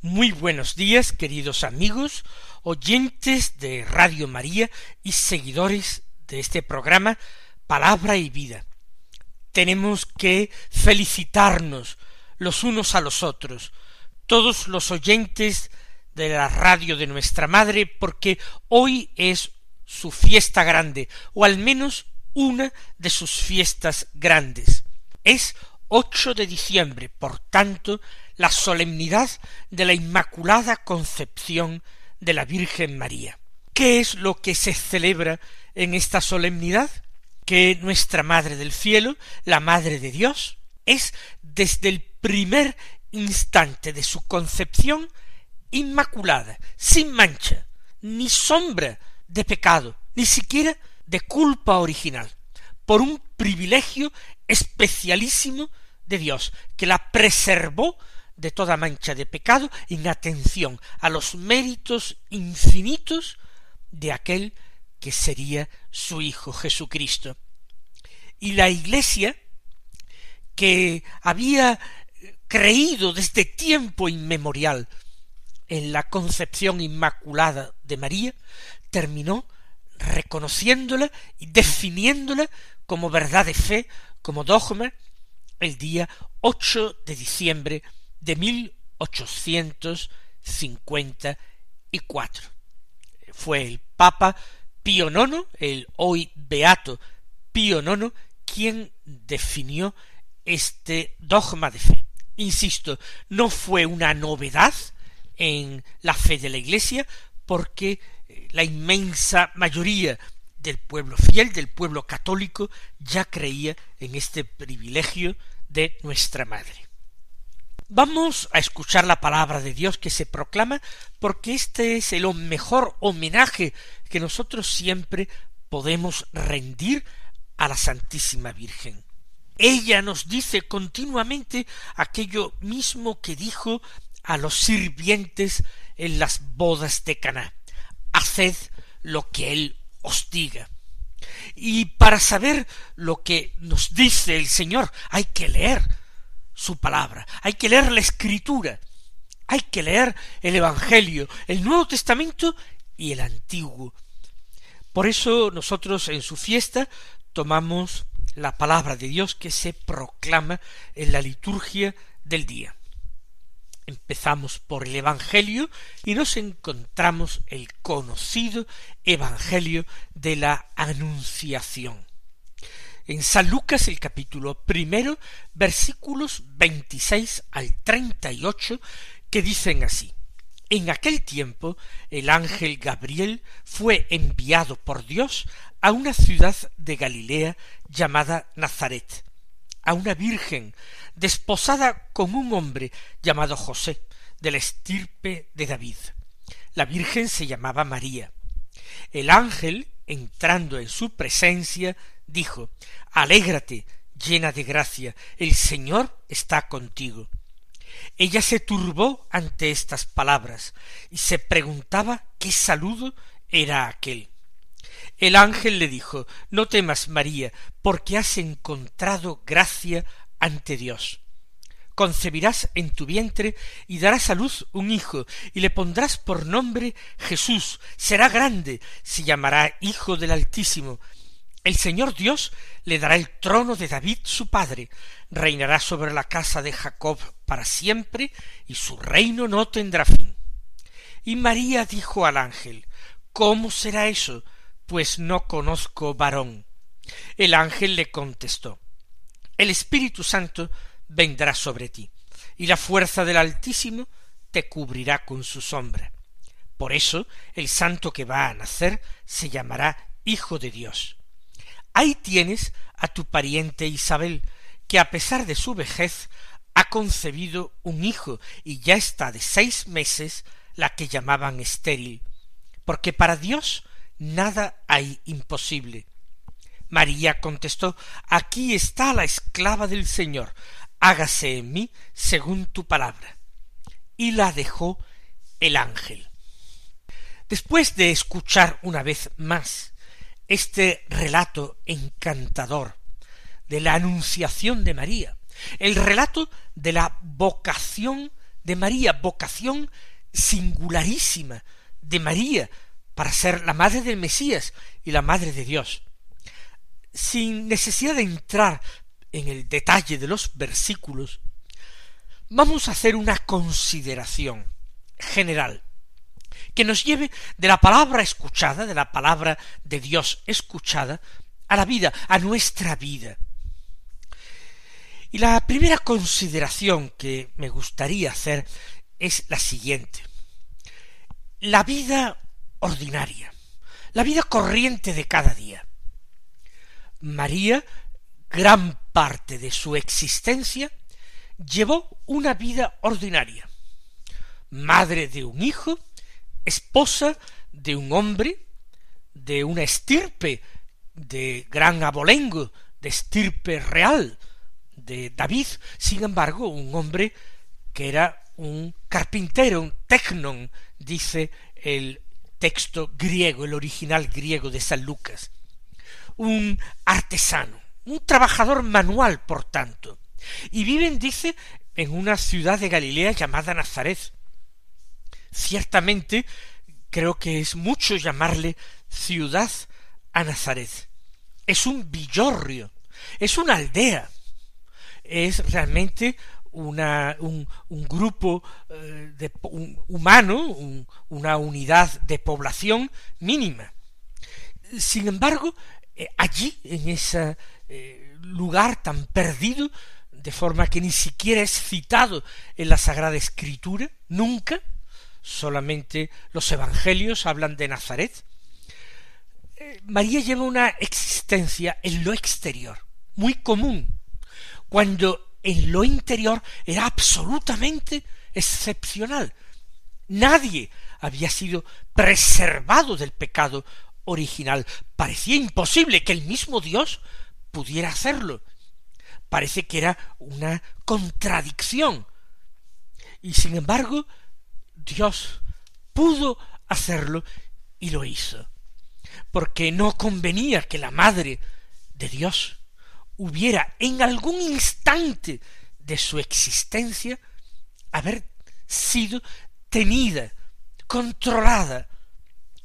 Muy buenos días, queridos amigos, oyentes de Radio María y seguidores de este programa Palabra y Vida. Tenemos que felicitarnos los unos a los otros, todos los oyentes de la radio de nuestra madre, porque hoy es su fiesta grande, o al menos una de sus fiestas grandes. Es 8 de diciembre, por tanto, la solemnidad de la Inmaculada Concepción de la Virgen María. ¿Qué es lo que se celebra en esta solemnidad? Que nuestra Madre del Cielo, la Madre de Dios, es desde el primer instante de su concepción inmaculada, sin mancha, ni sombra de pecado, ni siquiera de culpa original, por un privilegio especialísimo de Dios, que la preservó de toda mancha de pecado en atención a los méritos infinitos de aquel que sería su Hijo Jesucristo. Y la Iglesia, que había creído desde tiempo inmemorial en la concepción inmaculada de María, terminó reconociéndola y definiéndola como verdad de fe, como dogma, el día 8 de diciembre de mil ochocientos cincuenta y cuatro. Fue el Papa Pío IX, el hoy beato Pío IX, quien definió este dogma de fe. Insisto, no fue una novedad en la fe de la Iglesia, porque la inmensa mayoría del pueblo fiel, del pueblo católico, ya creía en este privilegio de nuestra Madre. Vamos a escuchar la palabra de Dios que se proclama porque este es el mejor homenaje que nosotros siempre podemos rendir a la Santísima Virgen. Ella nos dice continuamente aquello mismo que dijo a los sirvientes en las bodas de Caná. Haced lo que él os diga. Y para saber lo que nos dice el Señor hay que leer su palabra, hay que leer la escritura, hay que leer el Evangelio, el Nuevo Testamento y el Antiguo. Por eso nosotros en su fiesta tomamos la palabra de Dios que se proclama en la liturgia del día. Empezamos por el Evangelio y nos encontramos el conocido Evangelio de la Anunciación. En San Lucas el capítulo primero, versículos veintiséis al treinta y ocho, que dicen así. En aquel tiempo el ángel Gabriel fue enviado por Dios a una ciudad de Galilea llamada Nazaret, a una virgen desposada con un hombre llamado José, de la estirpe de David. La virgen se llamaba María. El ángel, entrando en su presencia, dijo Alégrate, llena de gracia, el Señor está contigo. Ella se turbó ante estas palabras y se preguntaba qué saludo era aquel. El ángel le dijo No temas, María, porque has encontrado gracia ante Dios. Concebirás en tu vientre y darás a luz un hijo, y le pondrás por nombre Jesús. Será grande, se llamará Hijo del Altísimo. El Señor Dios le dará el trono de David su padre, reinará sobre la casa de Jacob para siempre, y su reino no tendrá fin. Y María dijo al ángel, ¿Cómo será eso? Pues no conozco varón. El ángel le contestó, El Espíritu Santo vendrá sobre ti, y la fuerza del Altísimo te cubrirá con su sombra. Por eso el santo que va a nacer se llamará Hijo de Dios. Ahí tienes a tu pariente Isabel, que a pesar de su vejez ha concebido un hijo y ya está de seis meses la que llamaban estéril, porque para Dios nada hay imposible. María contestó Aquí está la esclava del Señor, hágase en mí según tu palabra. Y la dejó el ángel. Después de escuchar una vez más este relato encantador de la anunciación de María, el relato de la vocación de María, vocación singularísima de María para ser la madre del Mesías y la madre de Dios. Sin necesidad de entrar en el detalle de los versículos, vamos a hacer una consideración general que nos lleve de la palabra escuchada, de la palabra de Dios escuchada, a la vida, a nuestra vida. Y la primera consideración que me gustaría hacer es la siguiente. La vida ordinaria, la vida corriente de cada día. María, gran parte de su existencia, llevó una vida ordinaria. Madre de un hijo, esposa de un hombre, de una estirpe de gran abolengo, de estirpe real, de David, sin embargo, un hombre que era un carpintero, un tecnon, dice el texto griego, el original griego de San Lucas, un artesano, un trabajador manual, por tanto, y viven, dice, en una ciudad de Galilea llamada Nazaret. Ciertamente, creo que es mucho llamarle ciudad a Nazaret. Es un villorrio, es una aldea, es realmente una, un, grupo eh, de, humano, una unidad de población mínima. Sin embargo, eh, allí, en ese eh, lugar tan perdido, de forma que ni siquiera es citado en la Sagrada Escritura, nunca, solamente los Evangelios hablan de Nazaret, María lleva una existencia en lo exterior, muy común, cuando en lo interior era absolutamente excepcional. Nadie había sido preservado del pecado original. Parecía imposible que el mismo Dios pudiera hacerlo. Parece que era una contradicción. Y sin embargo, Dios pudo hacerlo y lo hizo. Porque no convenía que la madre de Dios hubiera en algún instante de su existencia haber sido tenida, controlada,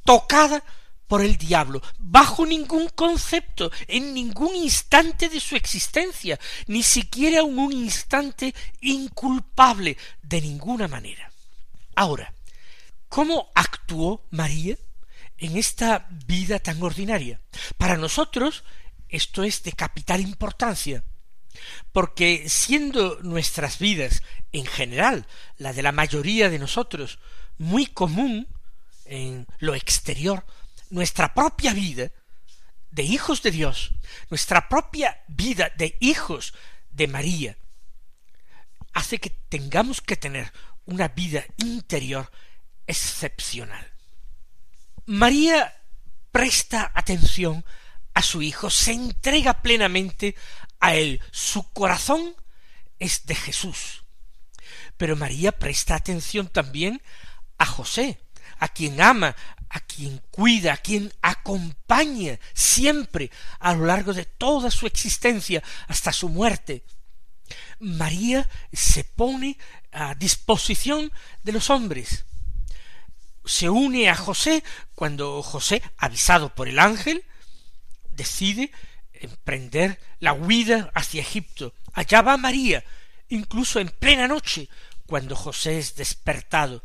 tocada por el diablo, bajo ningún concepto, en ningún instante de su existencia, ni siquiera en un instante inculpable de ninguna manera. Ahora, ¿cómo actuó María en esta vida tan ordinaria? Para nosotros esto es de capital importancia, porque siendo nuestras vidas, en general, la de la mayoría de nosotros, muy común en lo exterior, nuestra propia vida de hijos de Dios, nuestra propia vida de hijos de María, hace que tengamos que tener una vida interior excepcional. María presta atención a su Hijo, se entrega plenamente a Él. Su corazón es de Jesús. Pero María presta atención también a José, a quien ama, a quien cuida, a quien acompaña siempre a lo largo de toda su existencia hasta su muerte. María se pone a disposición de los hombres. Se une a José cuando José, avisado por el ángel, decide emprender la huida hacia Egipto. Allá va María, incluso en plena noche, cuando José es despertado,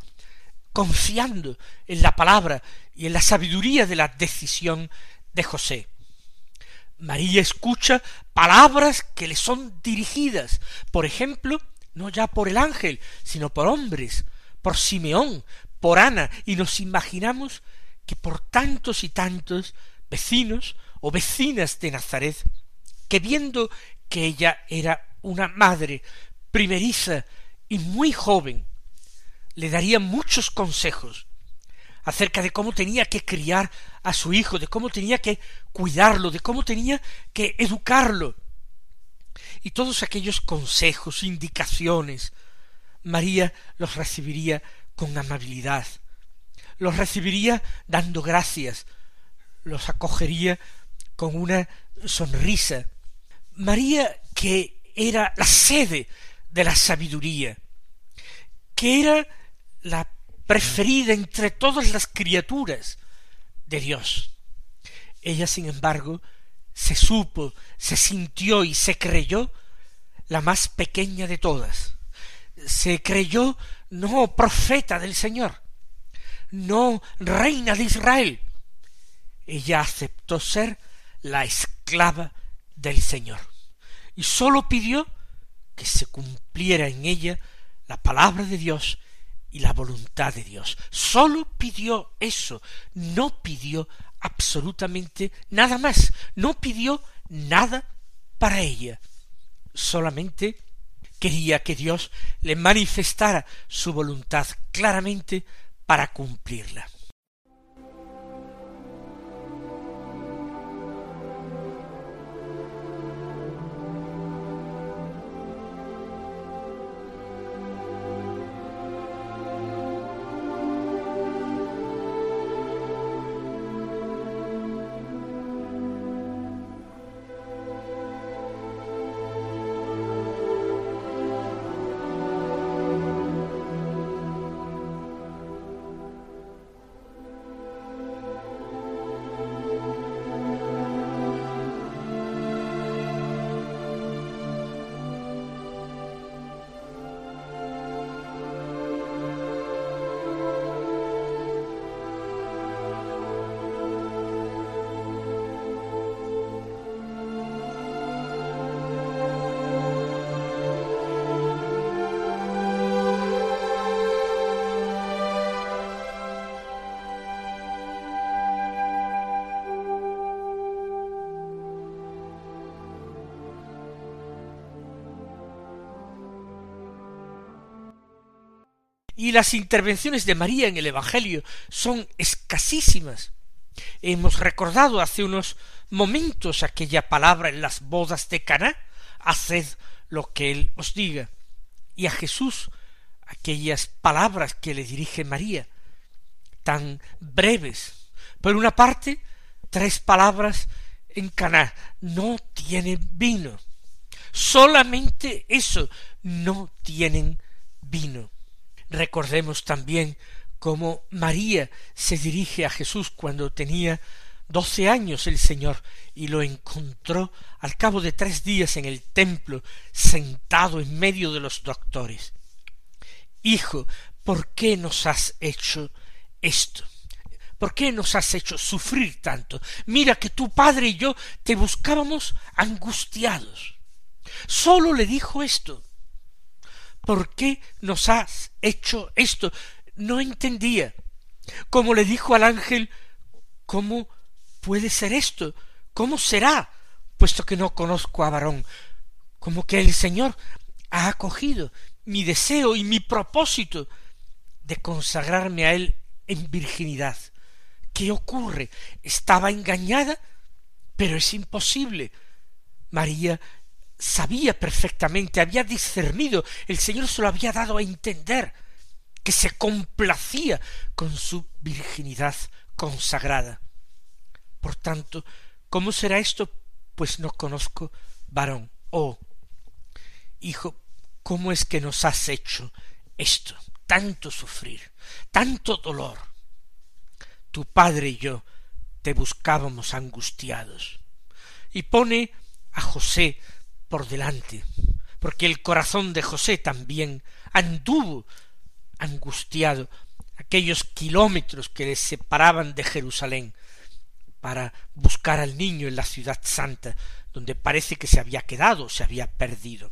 confiando en la palabra y en la sabiduría de la decisión de José. María escucha palabras que le son dirigidas, por ejemplo, no ya por el ángel, sino por hombres, por Simeón, por Ana, y nos imaginamos que por tantos y tantos vecinos o vecinas de Nazaret, que viendo que ella era una madre primeriza y muy joven, le daría muchos consejos acerca de cómo tenía que criar a su hijo, de cómo tenía que cuidarlo, de cómo tenía que educarlo. Y todos aquellos consejos, indicaciones, María los recibiría con amabilidad, los recibiría dando gracias, los acogería con una sonrisa. María, que era la sede de la sabiduría, que era la preferida entre todas las criaturas de Dios. Ella, sin embargo, se supo, se sintió y se creyó la más pequeña de todas. Se creyó no profeta del Señor, no reina de Israel. Ella aceptó ser la esclava del Señor y sólo pidió que se cumpliera en ella la palabra de Dios y la voluntad de Dios. Sólo pidió eso, no pidió absolutamente nada más, no pidió nada para ella, solamente quería que Dios le manifestara su voluntad claramente para cumplirla. Y las intervenciones de María en el Evangelio son escasísimas. Hemos recordado hace unos momentos aquella palabra en las bodas de Caná, haced lo que él os diga. Y a Jesús aquellas palabras que le dirige María, tan breves. Por una parte, tres palabras en Caná, no tiene vino. Solamente eso, no tienen vino. Recordemos también cómo María se dirige a Jesús cuando tenía doce años el Señor y lo encontró al cabo de tres días en el templo sentado en medio de los doctores. Hijo, ¿por qué nos has hecho esto? ¿Por qué nos has hecho sufrir tanto? Mira que tu padre y yo te buscábamos angustiados. Sólo le dijo esto. ¿Por qué nos has hecho esto? No entendía. Como le dijo al ángel, ¿cómo puede ser esto? ¿Cómo será? puesto que no conozco a varón. Como que el Señor ha acogido mi deseo y mi propósito de consagrarme a Él en virginidad. ¿Qué ocurre? Estaba engañada, pero es imposible. María sabía perfectamente, había discernido, el Señor se lo había dado a entender, que se complacía con su virginidad consagrada. Por tanto, ¿cómo será esto? Pues no conozco varón. Oh, hijo, ¿cómo es que nos has hecho esto? Tanto sufrir, tanto dolor. Tu padre y yo te buscábamos angustiados. Y pone a José por delante, porque el corazón de José también anduvo angustiado aquellos kilómetros que le separaban de Jerusalén para buscar al niño en la ciudad santa, donde parece que se había quedado, se había perdido.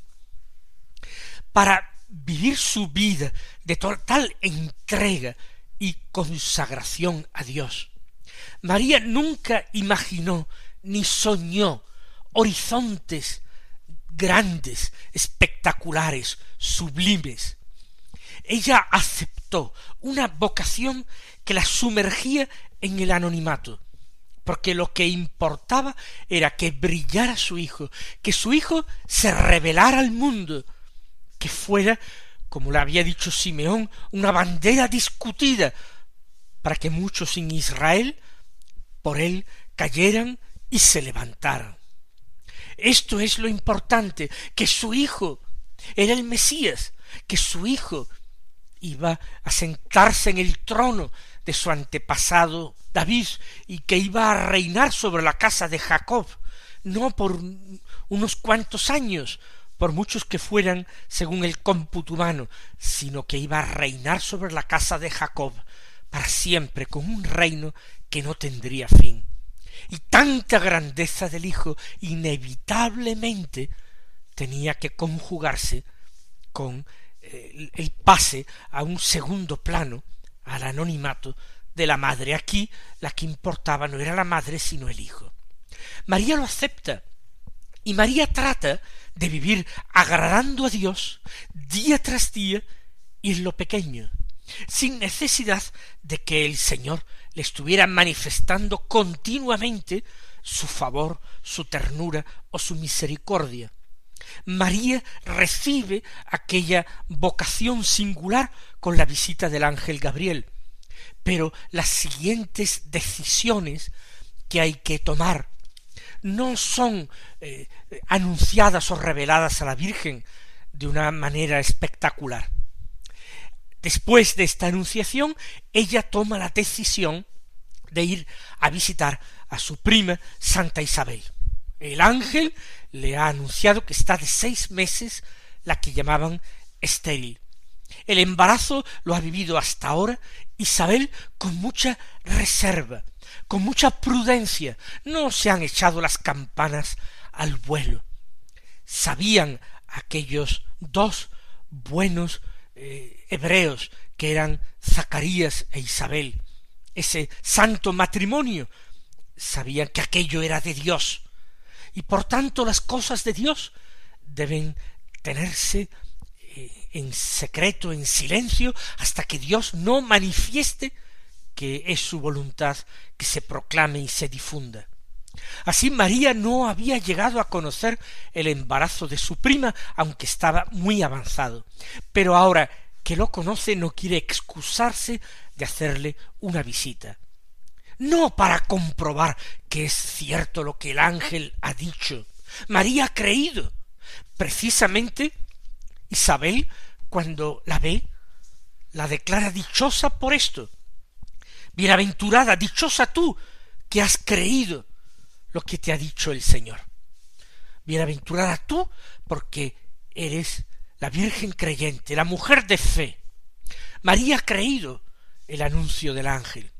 Para vivir su vida de total entrega y consagración a Dios. María nunca imaginó ni soñó horizontes grandes, espectaculares, sublimes. ella aceptó una vocación que la sumergía en el anonimato, porque lo que importaba era que brillara su hijo, que su hijo se revelara al mundo, que fuera, como le había dicho Simeón, una bandera discutida, para que muchos en Israel por él cayeran y se levantaran. Esto es lo importante, que su hijo era el Mesías, que su hijo iba a sentarse en el trono de su antepasado David y que iba a reinar sobre la casa de Jacob, no por unos cuantos años, por muchos que fueran según el cómputo humano, sino que iba a reinar sobre la casa de Jacob para siempre, con un reino que no tendría fin. Y tanta grandeza del Hijo inevitablemente tenía que conjugarse con eh, el pase a un segundo plano al anonimato de la madre. Aquí la que importaba no era la madre, sino el hijo. María lo acepta y María trata de vivir agradando a Dios día tras día y en lo pequeño, sin necesidad de que el Señor le estuviera manifestando continuamente su favor, su ternura o su misericordia. María recibe aquella vocación singular con la visita del ángel Gabriel. Pero las siguientes decisiones que hay que tomar no son eh, anunciadas o reveladas a la Virgen de una manera espectacular. Después de esta anunciación, ella toma la decisión de ir a visitar a su prima Santa Isabel. El ángel le ha anunciado que está de seis meses la que llamaban estéril. El embarazo lo ha vivido hasta ahora Isabel con mucha reserva, con mucha prudencia. No se han echado las campanas al vuelo. Sabían aquellos dos buenos eh, hebreos que eran Zacarías e Isabel, ese santo matrimonio, sabían que aquello era de Dios, y por tanto las cosas de Dios deben tenerse eh, en secreto, en silencio, hasta que Dios no manifieste que es su voluntad que se proclame y se difunda. Así María no había llegado a conocer el embarazo de su prima, aunque estaba muy avanzado. Pero ahora que lo conoce no quiere excusarse de hacerle una visita no para comprobar que es cierto lo que el ángel ha dicho. María ha creído. Precisamente Isabel, cuando la ve, la declara dichosa por esto. Bienaventurada, dichosa tú, que has creído lo que te ha dicho el Señor. Bienaventurada tú, porque eres la Virgen creyente, la mujer de fe. María ha creído el anuncio del ángel.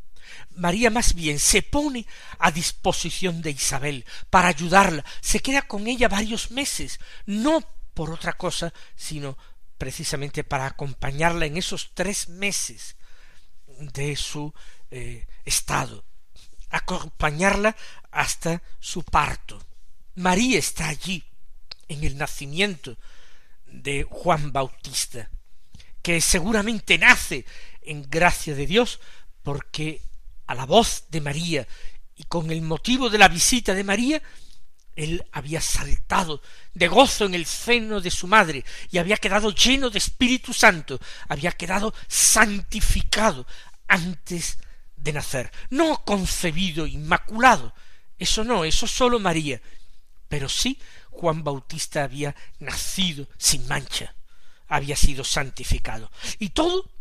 María más bien se pone a disposición de Isabel para ayudarla, se queda con ella varios meses, no por otra cosa, sino precisamente para acompañarla en esos tres meses de su eh, estado, acompañarla hasta su parto. María está allí en el nacimiento de Juan Bautista, que seguramente nace en gracia de Dios porque a la voz de María y con el motivo de la visita de María, él había saltado de gozo en el seno de su madre y había quedado lleno de Espíritu Santo, había quedado santificado antes de nacer, no concebido inmaculado, eso no, eso solo María, pero sí Juan Bautista había nacido sin mancha, había sido santificado, y todo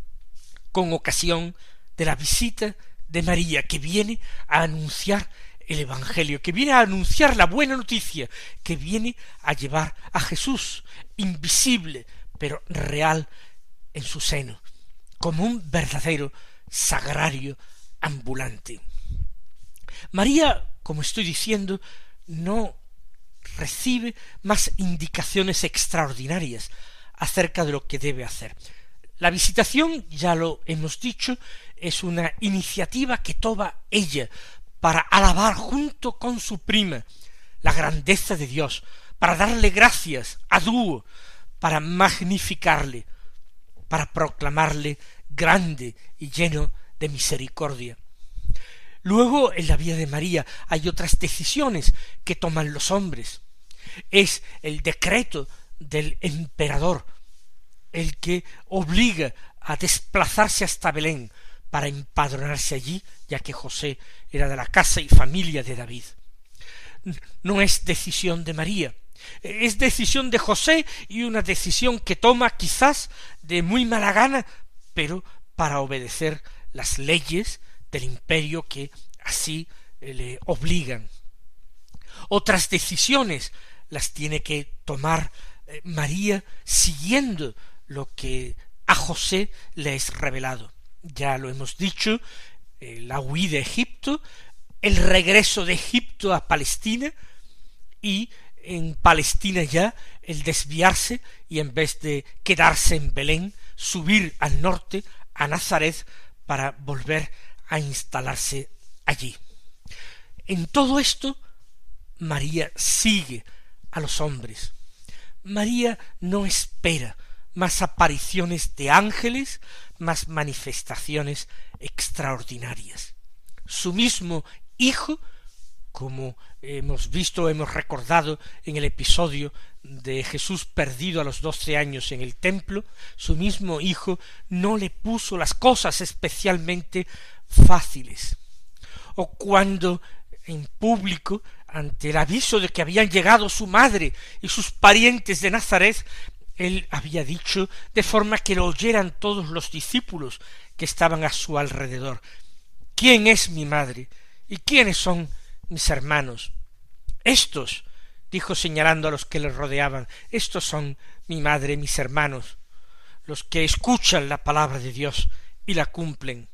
con ocasión de la visita de María que viene a anunciar el Evangelio, que viene a anunciar la buena noticia, que viene a llevar a Jesús, invisible, pero real en su seno, como un verdadero sagrario ambulante. María, como estoy diciendo, no recibe más indicaciones extraordinarias acerca de lo que debe hacer. La visitación, ya lo hemos dicho, es una iniciativa que toma ella para alabar junto con su prima la grandeza de Dios, para darle gracias a dúo, para magnificarle, para proclamarle grande y lleno de misericordia. Luego, en la vida de María hay otras decisiones que toman los hombres. Es el decreto del emperador el que obliga a desplazarse hasta Belén para empadronarse allí, ya que José era de la casa y familia de David. No es decisión de María, es decisión de José y una decisión que toma quizás de muy mala gana, pero para obedecer las leyes del imperio que así eh, le obligan. Otras decisiones las tiene que tomar eh, María siguiendo lo que a José le es revelado. Ya lo hemos dicho, eh, la huida de Egipto, el regreso de Egipto a Palestina y en Palestina ya el desviarse y en vez de quedarse en Belén, subir al norte a Nazaret para volver a instalarse allí. En todo esto, María sigue a los hombres. María no espera más apariciones de ángeles, más manifestaciones extraordinarias. Su mismo Hijo, como hemos visto, hemos recordado en el episodio de Jesús perdido a los doce años en el templo, su mismo Hijo no le puso las cosas especialmente fáciles. O cuando en público, ante el aviso de que habían llegado su madre y sus parientes de Nazaret, él había dicho de forma que lo oyeran todos los discípulos que estaban a su alrededor. ¿Quién es mi madre? ¿Y quiénes son mis hermanos? Estos, dijo señalando a los que le rodeaban, estos son mi madre, mis hermanos, los que escuchan la palabra de Dios y la cumplen.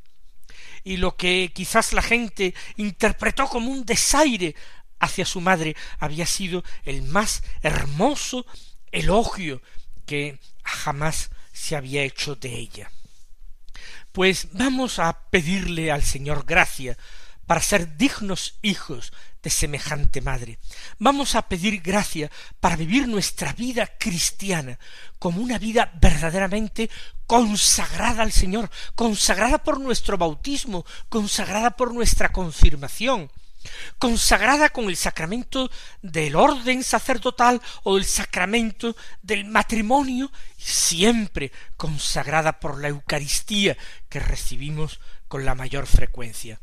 Y lo que quizás la gente interpretó como un desaire hacia su madre había sido el más hermoso elogio que jamás se había hecho de ella. Pues vamos a pedirle al Señor gracia para ser dignos hijos de semejante madre. Vamos a pedir gracia para vivir nuestra vida cristiana como una vida verdaderamente consagrada al Señor, consagrada por nuestro bautismo, consagrada por nuestra confirmación, consagrada con el sacramento del orden sacerdotal o el sacramento del matrimonio, siempre consagrada por la Eucaristía que recibimos con la mayor frecuencia.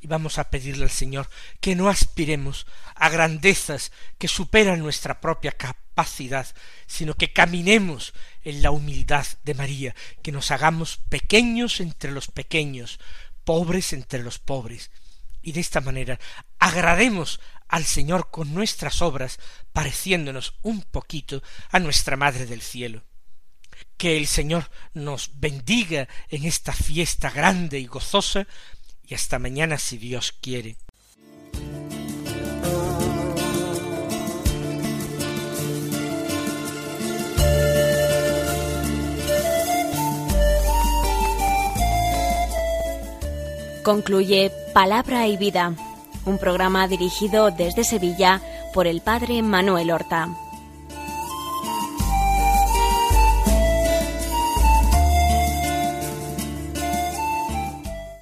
Y vamos a pedirle al Señor que no aspiremos a grandezas que superan nuestra propia capacidad, sino que caminemos en la humildad de María, que nos hagamos pequeños entre los pequeños, pobres entre los pobres, y de esta manera agrademos al Señor con nuestras obras, pareciéndonos un poquito a nuestra Madre del Cielo. Que el Señor nos bendiga en esta fiesta grande y gozosa, y hasta mañana si Dios quiere. Concluye Palabra y Vida, un programa dirigido desde Sevilla por el Padre Manuel Horta.